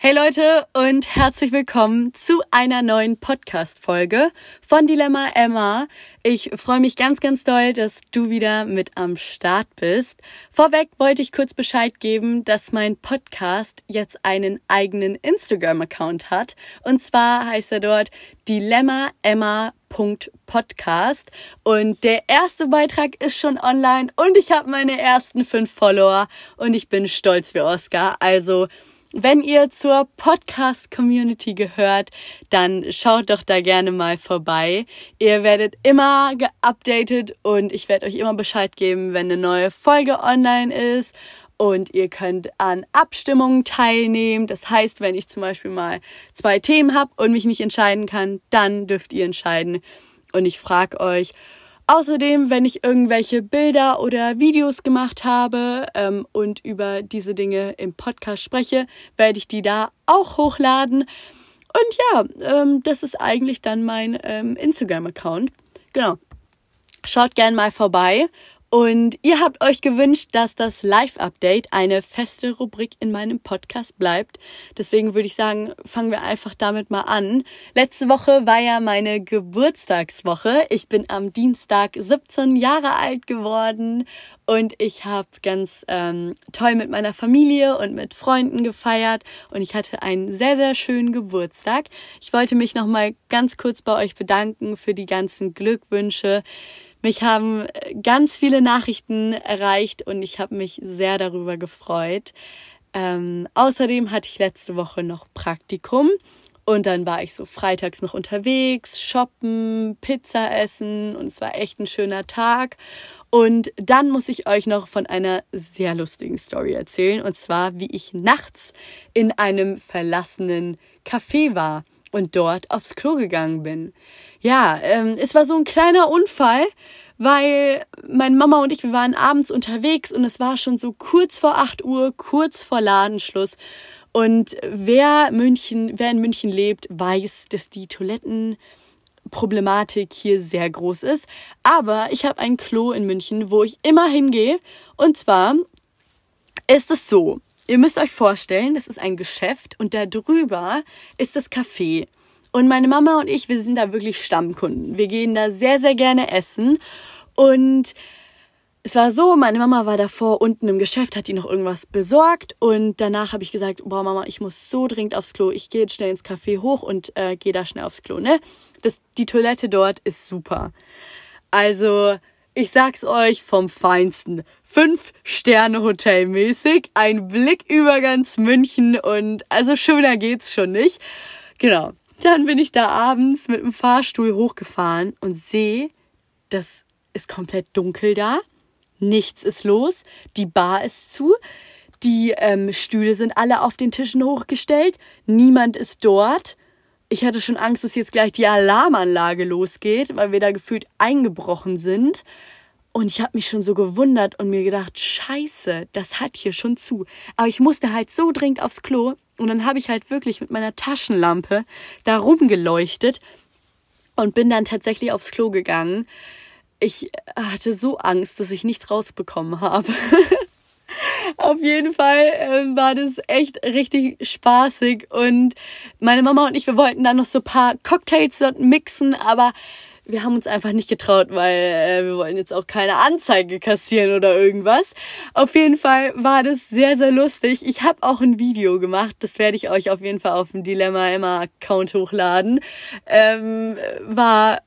Hey Leute und herzlich willkommen zu einer neuen Podcast-Folge von Dilemma Emma. Ich freue mich ganz, ganz doll, dass du wieder mit am Start bist. Vorweg wollte ich kurz Bescheid geben, dass mein Podcast jetzt einen eigenen Instagram-Account hat. Und zwar heißt er dort Dilemma Emma Podcast und der erste Beitrag ist schon online und ich habe meine ersten fünf Follower und ich bin stolz wie Oscar. Also wenn ihr zur Podcast-Community gehört, dann schaut doch da gerne mal vorbei. Ihr werdet immer geupdatet und ich werde euch immer Bescheid geben, wenn eine neue Folge online ist. Und ihr könnt an Abstimmungen teilnehmen. Das heißt, wenn ich zum Beispiel mal zwei Themen habe und mich nicht entscheiden kann, dann dürft ihr entscheiden. Und ich frage euch, Außerdem, wenn ich irgendwelche Bilder oder Videos gemacht habe ähm, und über diese Dinge im Podcast spreche, werde ich die da auch hochladen. Und ja, ähm, das ist eigentlich dann mein ähm, Instagram-Account. Genau. Schaut gern mal vorbei. Und ihr habt euch gewünscht, dass das Live-Update eine feste Rubrik in meinem Podcast bleibt. Deswegen würde ich sagen, fangen wir einfach damit mal an. Letzte Woche war ja meine Geburtstagswoche. Ich bin am Dienstag 17 Jahre alt geworden und ich habe ganz ähm, toll mit meiner Familie und mit Freunden gefeiert und ich hatte einen sehr, sehr schönen Geburtstag. Ich wollte mich nochmal ganz kurz bei euch bedanken für die ganzen Glückwünsche. Mich haben äh, ganz viele Nachrichten erreicht und ich habe mich sehr darüber gefreut. Ähm, außerdem hatte ich letzte Woche noch Praktikum und dann war ich so freitags noch unterwegs, shoppen, Pizza essen und es war echt ein schöner Tag. Und dann muss ich euch noch von einer sehr lustigen Story erzählen und zwar, wie ich nachts in einem verlassenen Café war und dort aufs Klo gegangen bin. Ja, ähm, es war so ein kleiner Unfall, weil meine Mama und ich, wir waren abends unterwegs und es war schon so kurz vor 8 Uhr, kurz vor Ladenschluss. Und wer München, wer in München lebt, weiß, dass die Toilettenproblematik hier sehr groß ist. Aber ich habe ein Klo in München, wo ich immer hingehe. Und zwar ist es so. Ihr müsst euch vorstellen, das ist ein Geschäft und da drüber ist das Café. Und meine Mama und ich, wir sind da wirklich Stammkunden. Wir gehen da sehr, sehr gerne essen. Und es war so, meine Mama war davor unten im Geschäft, hat die noch irgendwas besorgt und danach habe ich gesagt, boah Mama, ich muss so dringend aufs Klo. Ich gehe jetzt schnell ins Café hoch und äh, gehe da schnell aufs Klo, ne? Das, die Toilette dort ist super. Also, ich sag's euch vom Feinsten. Fünf Sterne Hotel mäßig, ein Blick über ganz München und also schöner geht's schon nicht. Genau. Dann bin ich da abends mit dem Fahrstuhl hochgefahren und sehe, das ist komplett dunkel da. Nichts ist los. Die Bar ist zu. Die ähm, Stühle sind alle auf den Tischen hochgestellt. Niemand ist dort. Ich hatte schon Angst, dass jetzt gleich die Alarmanlage losgeht, weil wir da gefühlt eingebrochen sind. Und ich habe mich schon so gewundert und mir gedacht, scheiße, das hat hier schon zu. Aber ich musste halt so dringend aufs Klo. Und dann habe ich halt wirklich mit meiner Taschenlampe da rumgeleuchtet und bin dann tatsächlich aufs Klo gegangen. Ich hatte so Angst, dass ich nichts rausbekommen habe. Auf jeden Fall äh, war das echt richtig spaßig und meine Mama und ich, wir wollten dann noch so paar Cocktails dort mixen, aber wir haben uns einfach nicht getraut, weil äh, wir wollen jetzt auch keine Anzeige kassieren oder irgendwas. Auf jeden Fall war das sehr, sehr lustig. Ich habe auch ein Video gemacht, das werde ich euch auf jeden Fall auf dem Dilemma Emma Account hochladen. Ähm, war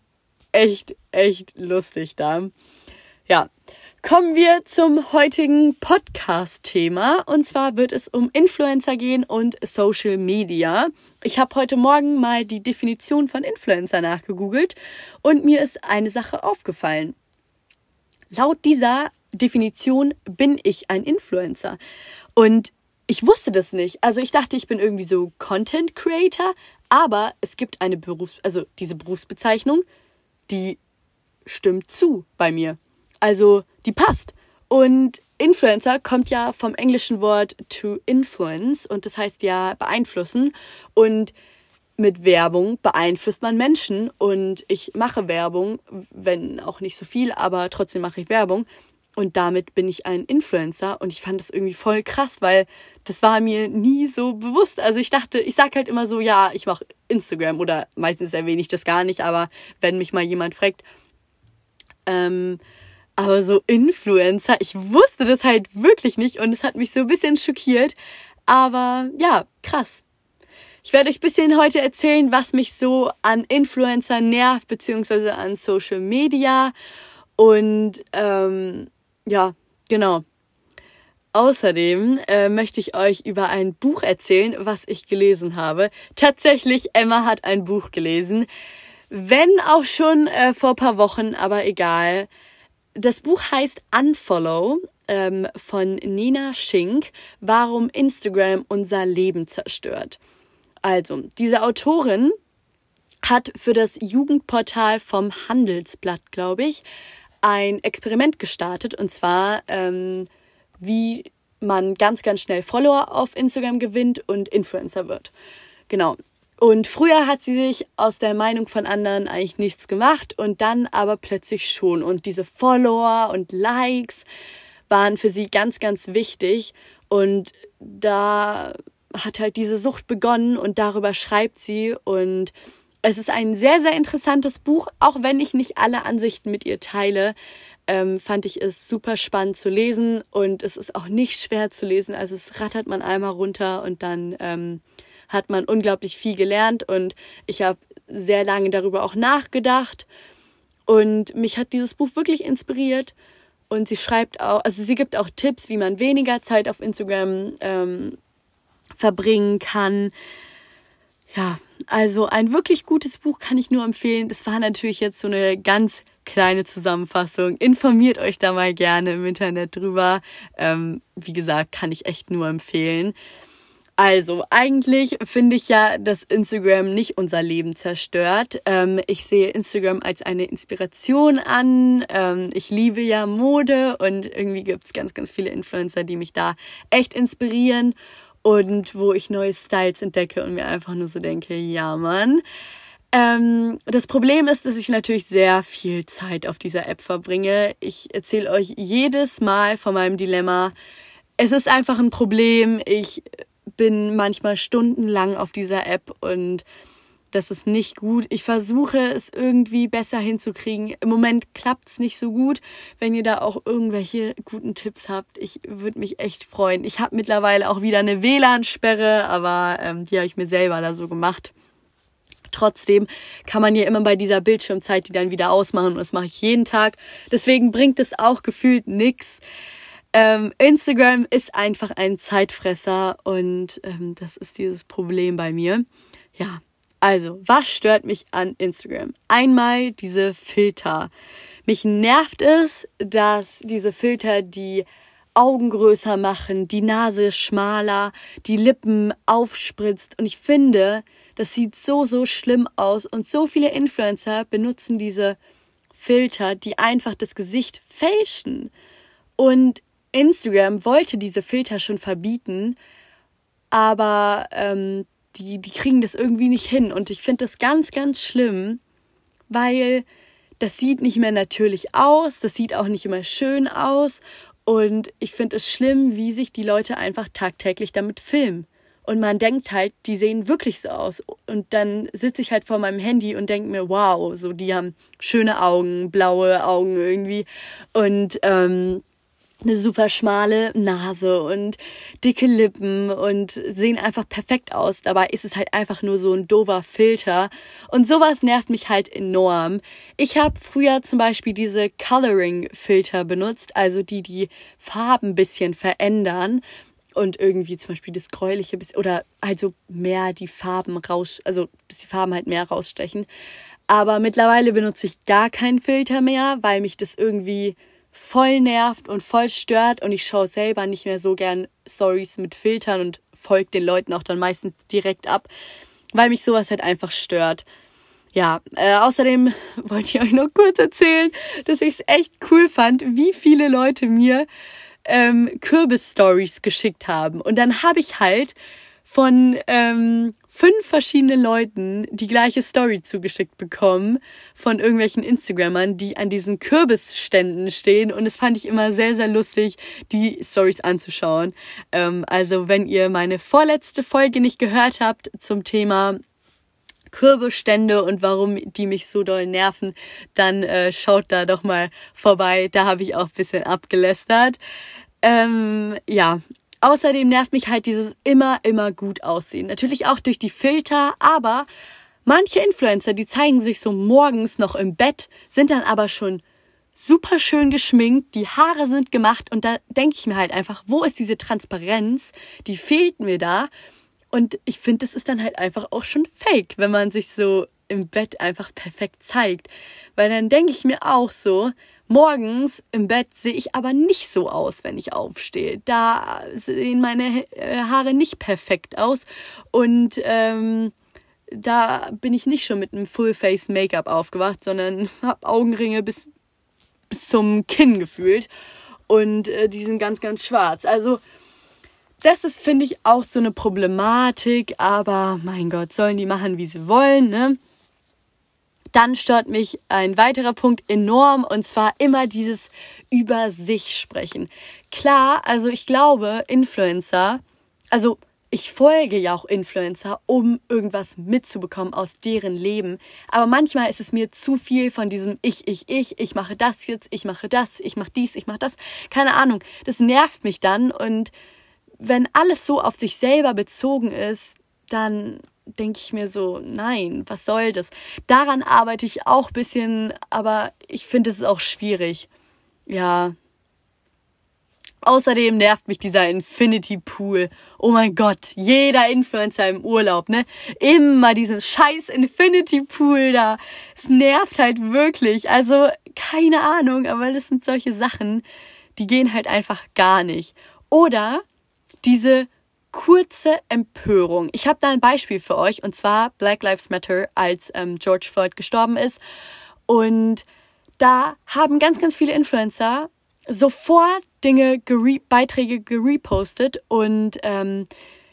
echt, echt lustig da. Ja, Kommen wir zum heutigen Podcast-Thema. Und zwar wird es um Influencer gehen und Social Media. Ich habe heute Morgen mal die Definition von Influencer nachgegoogelt und mir ist eine Sache aufgefallen. Laut dieser Definition bin ich ein Influencer. Und ich wusste das nicht. Also ich dachte, ich bin irgendwie so Content Creator, aber es gibt eine Berufs-, also diese Berufsbezeichnung, die stimmt zu bei mir. Also die passt. Und Influencer kommt ja vom englischen Wort to influence und das heißt ja beeinflussen. Und mit Werbung beeinflusst man Menschen und ich mache Werbung, wenn auch nicht so viel, aber trotzdem mache ich Werbung. und damit bin ich ein Influencer und ich fand das irgendwie voll krass, weil das war mir nie so bewusst. Also ich dachte, ich sag halt immer so, ja, ich mache Instagram oder meistens erwähne ich das gar nicht, aber wenn mich mal jemand fragt, ähm, aber so Influencer, ich wusste das halt wirklich nicht und es hat mich so ein bisschen schockiert. Aber ja, krass. Ich werde euch ein bisschen heute erzählen, was mich so an Influencer nervt, beziehungsweise an Social Media. Und ähm, ja, genau. Außerdem äh, möchte ich euch über ein Buch erzählen, was ich gelesen habe. Tatsächlich, Emma hat ein Buch gelesen. Wenn auch schon äh, vor paar Wochen, aber egal. Das Buch heißt Unfollow ähm, von Nina Schink, Warum Instagram unser Leben zerstört. Also, diese Autorin hat für das Jugendportal vom Handelsblatt, glaube ich, ein Experiment gestartet und zwar, ähm, wie man ganz, ganz schnell Follower auf Instagram gewinnt und Influencer wird. Genau. Und früher hat sie sich aus der Meinung von anderen eigentlich nichts gemacht und dann aber plötzlich schon. Und diese Follower und Likes waren für sie ganz, ganz wichtig. Und da hat halt diese Sucht begonnen und darüber schreibt sie. Und es ist ein sehr, sehr interessantes Buch, auch wenn ich nicht alle Ansichten mit ihr teile. Ähm, fand ich es super spannend zu lesen und es ist auch nicht schwer zu lesen. Also es rattert man einmal runter und dann ähm, hat man unglaublich viel gelernt und ich habe sehr lange darüber auch nachgedacht und mich hat dieses Buch wirklich inspiriert und sie schreibt auch, also sie gibt auch Tipps, wie man weniger Zeit auf Instagram ähm, verbringen kann. Ja, also ein wirklich gutes Buch kann ich nur empfehlen. Das war natürlich jetzt so eine ganz kleine Zusammenfassung. Informiert euch da mal gerne im Internet drüber. Ähm, wie gesagt, kann ich echt nur empfehlen. Also, eigentlich finde ich ja, dass Instagram nicht unser Leben zerstört. Ähm, ich sehe Instagram als eine Inspiration an. Ähm, ich liebe ja Mode und irgendwie gibt es ganz, ganz viele Influencer, die mich da echt inspirieren und wo ich neue Styles entdecke und mir einfach nur so denke, ja, Mann. Ähm, das Problem ist, dass ich natürlich sehr viel Zeit auf dieser App verbringe. Ich erzähle euch jedes Mal von meinem Dilemma. Es ist einfach ein Problem. Ich bin manchmal stundenlang auf dieser App und das ist nicht gut. Ich versuche es irgendwie besser hinzukriegen. Im Moment klappt es nicht so gut. Wenn ihr da auch irgendwelche guten Tipps habt, ich würde mich echt freuen. Ich habe mittlerweile auch wieder eine WLAN-Sperre, aber ähm, die habe ich mir selber da so gemacht. Trotzdem kann man ja immer bei dieser Bildschirmzeit die dann wieder ausmachen und das mache ich jeden Tag. Deswegen bringt es auch gefühlt nichts. Ähm, Instagram ist einfach ein Zeitfresser und ähm, das ist dieses Problem bei mir. Ja, also, was stört mich an Instagram? Einmal diese Filter. Mich nervt es, dass diese Filter die Augen größer machen, die Nase schmaler, die Lippen aufspritzt und ich finde, das sieht so, so schlimm aus und so viele Influencer benutzen diese Filter, die einfach das Gesicht fälschen. Und Instagram wollte diese Filter schon verbieten, aber ähm, die, die kriegen das irgendwie nicht hin. Und ich finde das ganz, ganz schlimm, weil das sieht nicht mehr natürlich aus, das sieht auch nicht immer schön aus. Und ich finde es schlimm, wie sich die Leute einfach tagtäglich damit filmen. Und man denkt halt, die sehen wirklich so aus. Und dann sitze ich halt vor meinem Handy und denke mir, wow, so die haben schöne Augen, blaue Augen irgendwie. Und ähm, eine super schmale Nase und dicke Lippen und sehen einfach perfekt aus. Dabei ist es halt einfach nur so ein dover Filter. Und sowas nervt mich halt enorm. Ich habe früher zum Beispiel diese Coloring-Filter benutzt, also die die Farben ein bisschen verändern und irgendwie zum Beispiel das Gräuliche oder also mehr die Farben raus, also dass die Farben halt mehr rausstechen. Aber mittlerweile benutze ich gar keinen Filter mehr, weil mich das irgendwie voll nervt und voll stört und ich schaue selber nicht mehr so gern Stories mit Filtern und folge den Leuten auch dann meistens direkt ab, weil mich sowas halt einfach stört. Ja, äh, außerdem wollte ich euch noch kurz erzählen, dass ich es echt cool fand, wie viele Leute mir ähm, Kürbis-Stories geschickt haben. Und dann habe ich halt von, ähm, fünf verschiedenen Leuten die gleiche Story zugeschickt bekommen von irgendwelchen Instagrammern, die an diesen Kürbisständen stehen. Und es fand ich immer sehr, sehr lustig, die Stories anzuschauen. Ähm, also wenn ihr meine vorletzte Folge nicht gehört habt zum Thema Kürbisstände und warum die mich so doll nerven, dann äh, schaut da doch mal vorbei. Da habe ich auch ein bisschen abgelästert. Ähm, ja, Außerdem nervt mich halt dieses immer, immer gut aussehen. Natürlich auch durch die Filter, aber manche Influencer, die zeigen sich so morgens noch im Bett, sind dann aber schon super schön geschminkt, die Haare sind gemacht und da denke ich mir halt einfach, wo ist diese Transparenz? Die fehlt mir da. Und ich finde, es ist dann halt einfach auch schon fake, wenn man sich so im Bett einfach perfekt zeigt. Weil dann denke ich mir auch so, morgens im Bett sehe ich aber nicht so aus, wenn ich aufstehe. Da sehen meine äh, Haare nicht perfekt aus. Und ähm, da bin ich nicht schon mit einem Full-Face-Make-up aufgewacht, sondern habe Augenringe bis, bis zum Kinn gefühlt. Und äh, die sind ganz, ganz schwarz. Also das ist, finde ich, auch so eine Problematik, aber mein Gott, sollen die machen, wie sie wollen, ne? Dann stört mich ein weiterer Punkt enorm und zwar immer dieses über sich sprechen. Klar, also ich glaube, Influencer, also ich folge ja auch Influencer, um irgendwas mitzubekommen aus deren Leben. Aber manchmal ist es mir zu viel von diesem Ich, ich, ich, ich mache das jetzt, ich mache das, ich mache dies, ich mache das. Keine Ahnung. Das nervt mich dann und wenn alles so auf sich selber bezogen ist, dann denke ich mir so, nein, was soll das? Daran arbeite ich auch ein bisschen, aber ich finde es auch schwierig. Ja. Außerdem nervt mich dieser Infinity Pool. Oh mein Gott, jeder Influencer im Urlaub, ne? Immer diesen scheiß Infinity Pool da. Es nervt halt wirklich. Also, keine Ahnung, aber das sind solche Sachen, die gehen halt einfach gar nicht. Oder diese kurze Empörung. Ich habe da ein Beispiel für euch und zwar Black Lives Matter, als ähm, George Floyd gestorben ist. Und da haben ganz, ganz viele Influencer sofort Dinge, gere Beiträge gerepostet und ähm,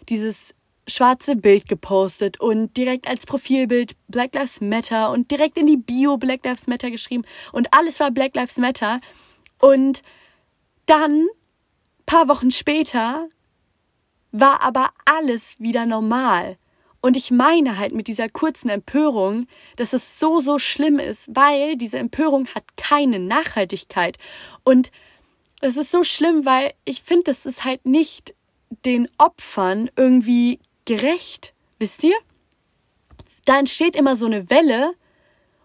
dieses schwarze Bild gepostet und direkt als Profilbild Black Lives Matter und direkt in die Bio Black Lives Matter geschrieben und alles war Black Lives Matter. Und dann, paar Wochen später, war aber alles wieder normal. Und ich meine halt mit dieser kurzen Empörung, dass es so, so schlimm ist, weil diese Empörung hat keine Nachhaltigkeit. Und es ist so schlimm, weil ich finde, das ist halt nicht den Opfern irgendwie gerecht. Wisst ihr? Da entsteht immer so eine Welle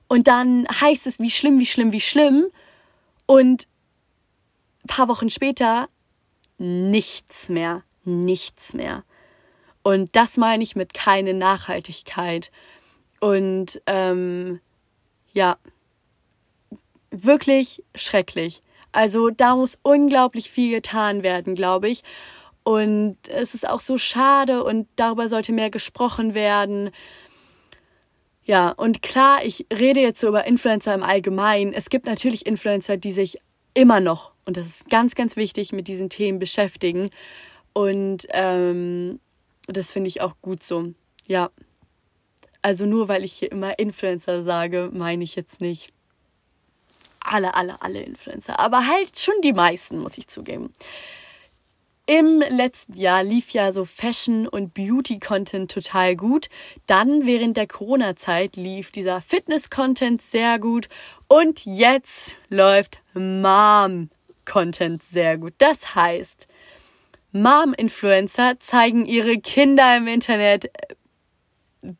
und dann heißt es, wie schlimm, wie schlimm, wie schlimm. Und ein paar Wochen später nichts mehr nichts mehr. Und das meine ich mit keine Nachhaltigkeit. Und ähm, ja, wirklich schrecklich. Also da muss unglaublich viel getan werden, glaube ich. Und es ist auch so schade und darüber sollte mehr gesprochen werden. Ja, und klar, ich rede jetzt so über Influencer im Allgemeinen. Es gibt natürlich Influencer, die sich immer noch, und das ist ganz, ganz wichtig, mit diesen Themen beschäftigen. Und ähm, das finde ich auch gut so. Ja. Also nur weil ich hier immer Influencer sage, meine ich jetzt nicht alle, alle, alle Influencer. Aber halt schon die meisten, muss ich zugeben. Im letzten Jahr lief ja so Fashion- und Beauty-Content total gut. Dann während der Corona-Zeit lief dieser Fitness-Content sehr gut. Und jetzt läuft Mom-Content sehr gut. Das heißt, Mom-Influencer zeigen ihre Kinder im Internet äh,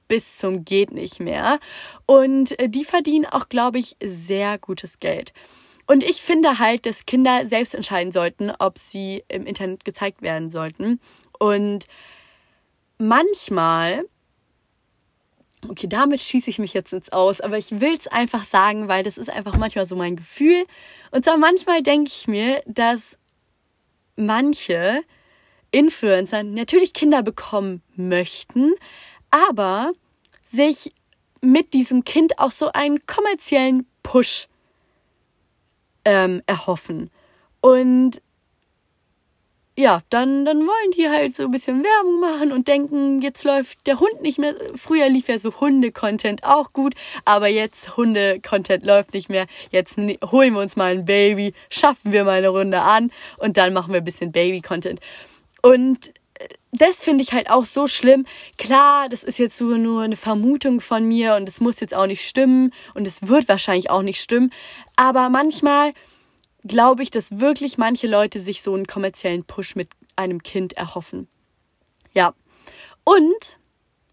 bis zum geht nicht mehr. Und äh, die verdienen auch, glaube ich, sehr gutes Geld. Und ich finde halt, dass Kinder selbst entscheiden sollten, ob sie im Internet gezeigt werden sollten. Und manchmal, okay, damit schieße ich mich jetzt ins Aus, aber ich will es einfach sagen, weil das ist einfach manchmal so mein Gefühl. Und zwar manchmal denke ich mir, dass manche Influencer natürlich Kinder bekommen möchten, aber sich mit diesem Kind auch so einen kommerziellen Push ähm, erhoffen. Und ja, dann, dann wollen die halt so ein bisschen Werbung machen und denken, jetzt läuft der Hund nicht mehr. Früher lief ja so Hunde-Content auch gut, aber jetzt Hunde-Content läuft nicht mehr. Jetzt holen wir uns mal ein Baby, schaffen wir mal eine Runde an und dann machen wir ein bisschen Baby-Content. Und äh, das finde ich halt auch so schlimm. Klar, das ist jetzt so nur eine Vermutung von mir und es muss jetzt auch nicht stimmen und es wird wahrscheinlich auch nicht stimmen. Aber manchmal glaube ich, dass wirklich manche Leute sich so einen kommerziellen Push mit einem Kind erhoffen. Ja. Und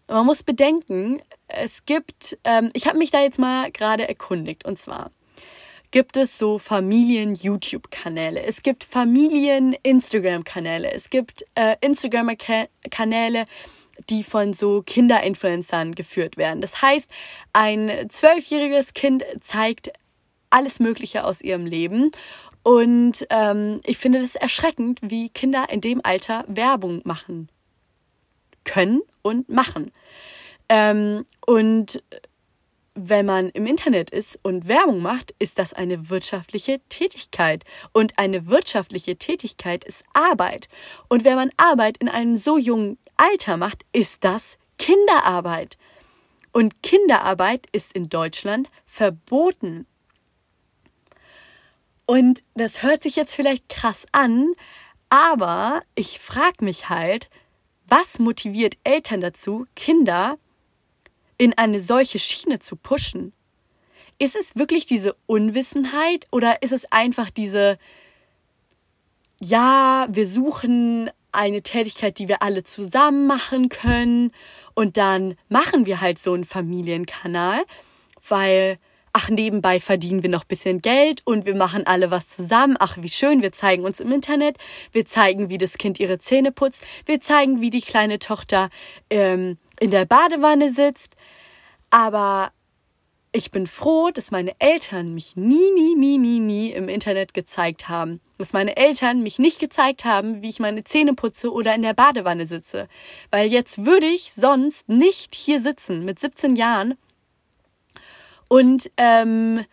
man muss bedenken, es gibt, ähm, ich habe mich da jetzt mal gerade erkundigt, und zwar gibt es so Familien-YouTube-Kanäle, es gibt Familien-Instagram-Kanäle, es gibt äh, Instagram-Kanäle, die von so Kinderinfluencern geführt werden. Das heißt, ein zwölfjähriges Kind zeigt alles Mögliche aus ihrem Leben. Und ähm, ich finde das erschreckend, wie Kinder in dem Alter Werbung machen können und machen. Ähm, und wenn man im Internet ist und Werbung macht, ist das eine wirtschaftliche Tätigkeit. Und eine wirtschaftliche Tätigkeit ist Arbeit. Und wenn man Arbeit in einem so jungen Alter macht, ist das Kinderarbeit. Und Kinderarbeit ist in Deutschland verboten. Und das hört sich jetzt vielleicht krass an, aber ich frage mich halt, was motiviert Eltern dazu, Kinder in eine solche Schiene zu pushen? Ist es wirklich diese Unwissenheit oder ist es einfach diese, ja, wir suchen eine Tätigkeit, die wir alle zusammen machen können und dann machen wir halt so einen Familienkanal, weil ach, nebenbei verdienen wir noch bisschen Geld und wir machen alle was zusammen. Ach, wie schön, wir zeigen uns im Internet, wir zeigen, wie das Kind ihre Zähne putzt, wir zeigen, wie die kleine Tochter ähm, in der Badewanne sitzt. Aber ich bin froh, dass meine Eltern mich nie, nie, nie, nie, nie im Internet gezeigt haben. Dass meine Eltern mich nicht gezeigt haben, wie ich meine Zähne putze oder in der Badewanne sitze. Weil jetzt würde ich sonst nicht hier sitzen mit 17 Jahren und ähm,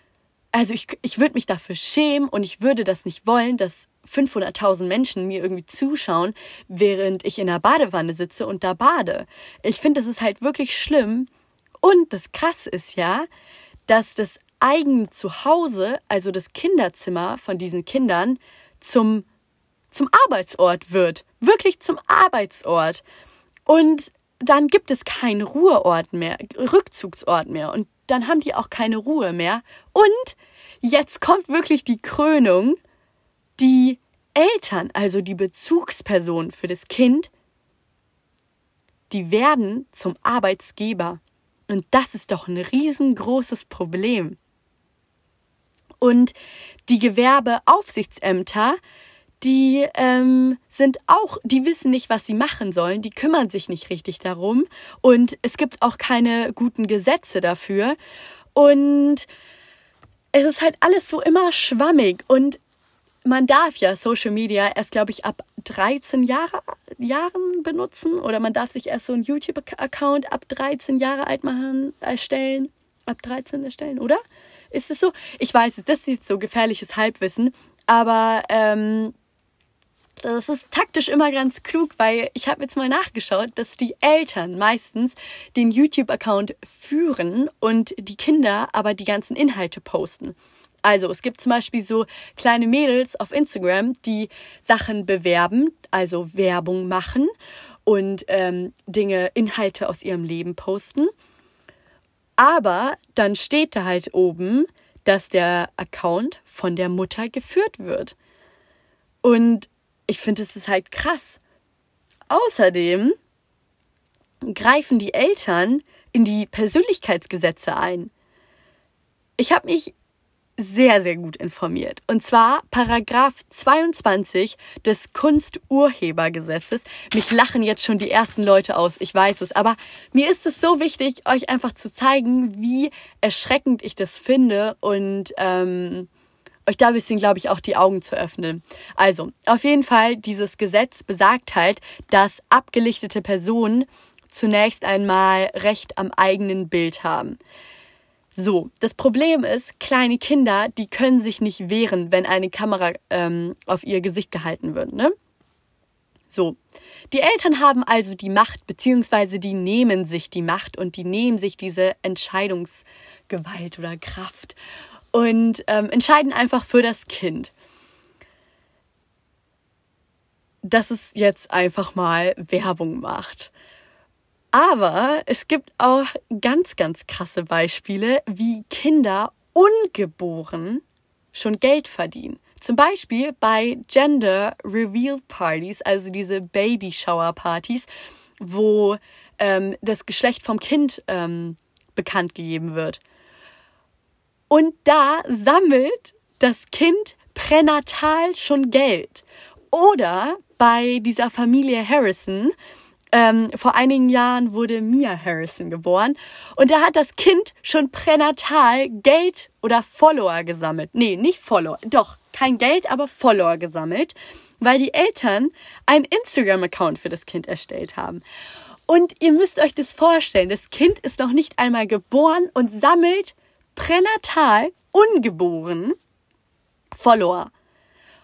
also ich, ich würde mich dafür schämen und ich würde das nicht wollen, dass 500.000 Menschen mir irgendwie zuschauen, während ich in der Badewanne sitze und da bade. Ich finde, das ist halt wirklich schlimm. Und das Krasse ist ja, dass das eigene Zuhause, also das Kinderzimmer von diesen Kindern, zum, zum Arbeitsort wird. Wirklich zum Arbeitsort. Und dann gibt es keinen Ruheort mehr, Rückzugsort mehr. Und dann haben die auch keine Ruhe mehr. Und jetzt kommt wirklich die Krönung. Die Eltern, also die Bezugspersonen für das Kind, die werden zum Arbeitsgeber. Und das ist doch ein riesengroßes Problem. Und die Gewerbeaufsichtsämter die ähm, sind auch, die wissen nicht, was sie machen sollen, die kümmern sich nicht richtig darum und es gibt auch keine guten Gesetze dafür und es ist halt alles so immer schwammig und man darf ja Social Media erst, glaube ich, ab 13 Jahre, Jahren benutzen oder man darf sich erst so einen YouTube-Account ab 13 Jahre alt machen, erstellen, ab 13 erstellen, oder? Ist es so? Ich weiß, das ist so gefährliches Halbwissen, aber ähm, das ist taktisch immer ganz klug, weil ich habe jetzt mal nachgeschaut, dass die Eltern meistens den YouTube-Account führen und die Kinder aber die ganzen Inhalte posten. Also es gibt zum Beispiel so kleine Mädels auf Instagram, die Sachen bewerben, also Werbung machen und ähm, Dinge, Inhalte aus ihrem Leben posten. Aber dann steht da halt oben, dass der Account von der Mutter geführt wird. Und ich finde, es ist halt krass. Außerdem greifen die Eltern in die Persönlichkeitsgesetze ein. Ich habe mich sehr, sehr gut informiert. Und zwar Paragraph 22 des Kunsturhebergesetzes. Mich lachen jetzt schon die ersten Leute aus, ich weiß es. Aber mir ist es so wichtig, euch einfach zu zeigen, wie erschreckend ich das finde und ähm, euch da ein bisschen, glaube ich, auch die Augen zu öffnen. Also, auf jeden Fall, dieses Gesetz besagt halt, dass abgelichtete Personen zunächst einmal Recht am eigenen Bild haben. So, das Problem ist, kleine Kinder, die können sich nicht wehren, wenn eine Kamera ähm, auf ihr Gesicht gehalten wird, ne? So. Die Eltern haben also die Macht, beziehungsweise die nehmen sich die Macht und die nehmen sich diese Entscheidungsgewalt oder Kraft und ähm, entscheiden einfach für das Kind. Dass es jetzt einfach mal Werbung macht. Aber es gibt auch ganz, ganz krasse Beispiele, wie Kinder ungeboren schon Geld verdienen. Zum Beispiel bei Gender Reveal Parties, also diese Baby Shower Partys, wo ähm, das Geschlecht vom Kind ähm, bekannt gegeben wird. Und da sammelt das Kind pränatal schon Geld. Oder bei dieser Familie Harrison, ähm, vor einigen Jahren wurde Mia Harrison geboren und da hat das Kind schon pränatal Geld oder Follower gesammelt. Nee, nicht Follower, doch, kein Geld, aber Follower gesammelt, weil die Eltern einen Instagram-Account für das Kind erstellt haben. Und ihr müsst euch das vorstellen, das Kind ist noch nicht einmal geboren und sammelt pränatal, ungeboren, Follower.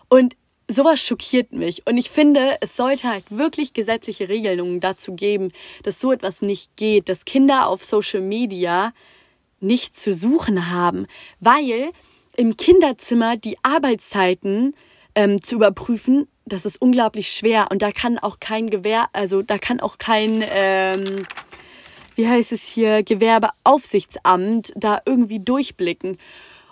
Und sowas schockiert mich. Und ich finde, es sollte halt wirklich gesetzliche Regelungen dazu geben, dass so etwas nicht geht, dass Kinder auf Social Media nicht zu suchen haben, weil im Kinderzimmer die Arbeitszeiten ähm, zu überprüfen, das ist unglaublich schwer und da kann auch kein Gewehr, also da kann auch kein, ähm, wie heißt es hier, Gewerbeaufsichtsamt da irgendwie durchblicken.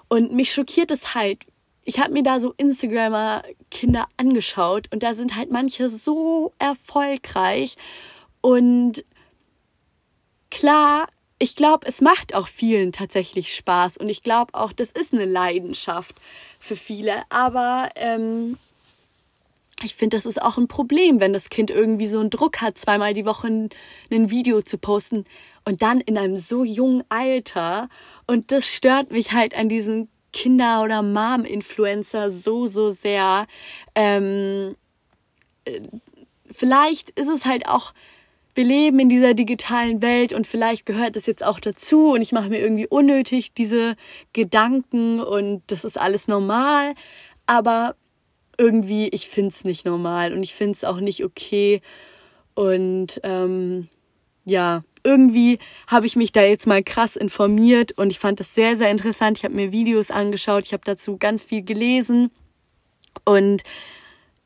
Und mich schockiert es halt, ich habe mir da so Instagramer Kinder angeschaut und da sind halt manche so erfolgreich und klar, ich glaube, es macht auch vielen tatsächlich Spaß und ich glaube auch, das ist eine Leidenschaft für viele, aber ähm, ich finde, das ist auch ein Problem, wenn das Kind irgendwie so einen Druck hat, zweimal die Woche ein, ein Video zu posten und dann in einem so jungen Alter. Und das stört mich halt an diesen Kinder- oder Mom-Influencer so, so sehr. Ähm, äh, vielleicht ist es halt auch, wir leben in dieser digitalen Welt und vielleicht gehört das jetzt auch dazu und ich mache mir irgendwie unnötig diese Gedanken und das ist alles normal. Aber irgendwie, ich finde es nicht normal und ich finde es auch nicht okay. Und ähm, ja, irgendwie habe ich mich da jetzt mal krass informiert und ich fand das sehr, sehr interessant. Ich habe mir Videos angeschaut, ich habe dazu ganz viel gelesen und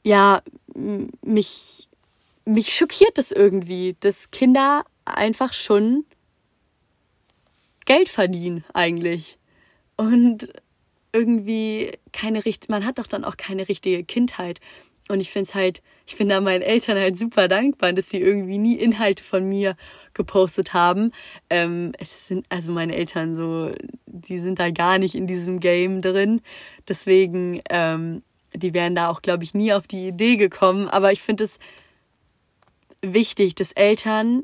ja, mich, mich schockiert das irgendwie, dass Kinder einfach schon Geld verdienen eigentlich. Und irgendwie keine richtige, man hat doch dann auch keine richtige Kindheit. Und ich finde es halt, ich bin da meinen Eltern halt super dankbar, dass sie irgendwie nie Inhalte von mir gepostet haben. Ähm, es sind, also meine Eltern so, die sind da gar nicht in diesem Game drin. Deswegen, ähm, die wären da auch, glaube ich, nie auf die Idee gekommen. Aber ich finde es wichtig, dass Eltern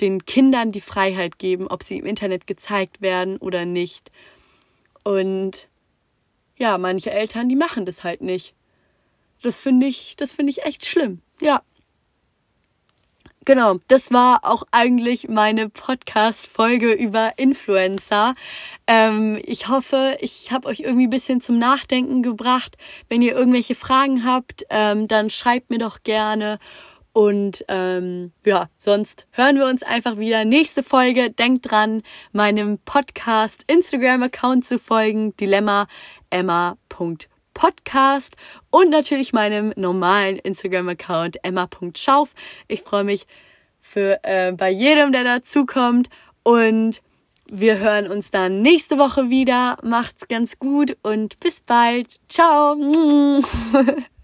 den Kindern die Freiheit geben, ob sie im Internet gezeigt werden oder nicht. Und ja, manche Eltern, die machen das halt nicht. Das finde ich, das finde ich echt schlimm. Ja. Genau, das war auch eigentlich meine Podcast-Folge über Influencer. Ähm, ich hoffe, ich habe euch irgendwie ein bisschen zum Nachdenken gebracht. Wenn ihr irgendwelche Fragen habt, ähm, dann schreibt mir doch gerne. Und ähm, ja, sonst hören wir uns einfach wieder. Nächste Folge. Denkt dran, meinem Podcast Instagram-Account zu folgen. Dilemma emma.podcast und natürlich meinem normalen Instagram-Account emma.schauf. Ich freue mich für äh, bei jedem, der dazukommt. Und wir hören uns dann nächste Woche wieder. Macht's ganz gut und bis bald. Ciao.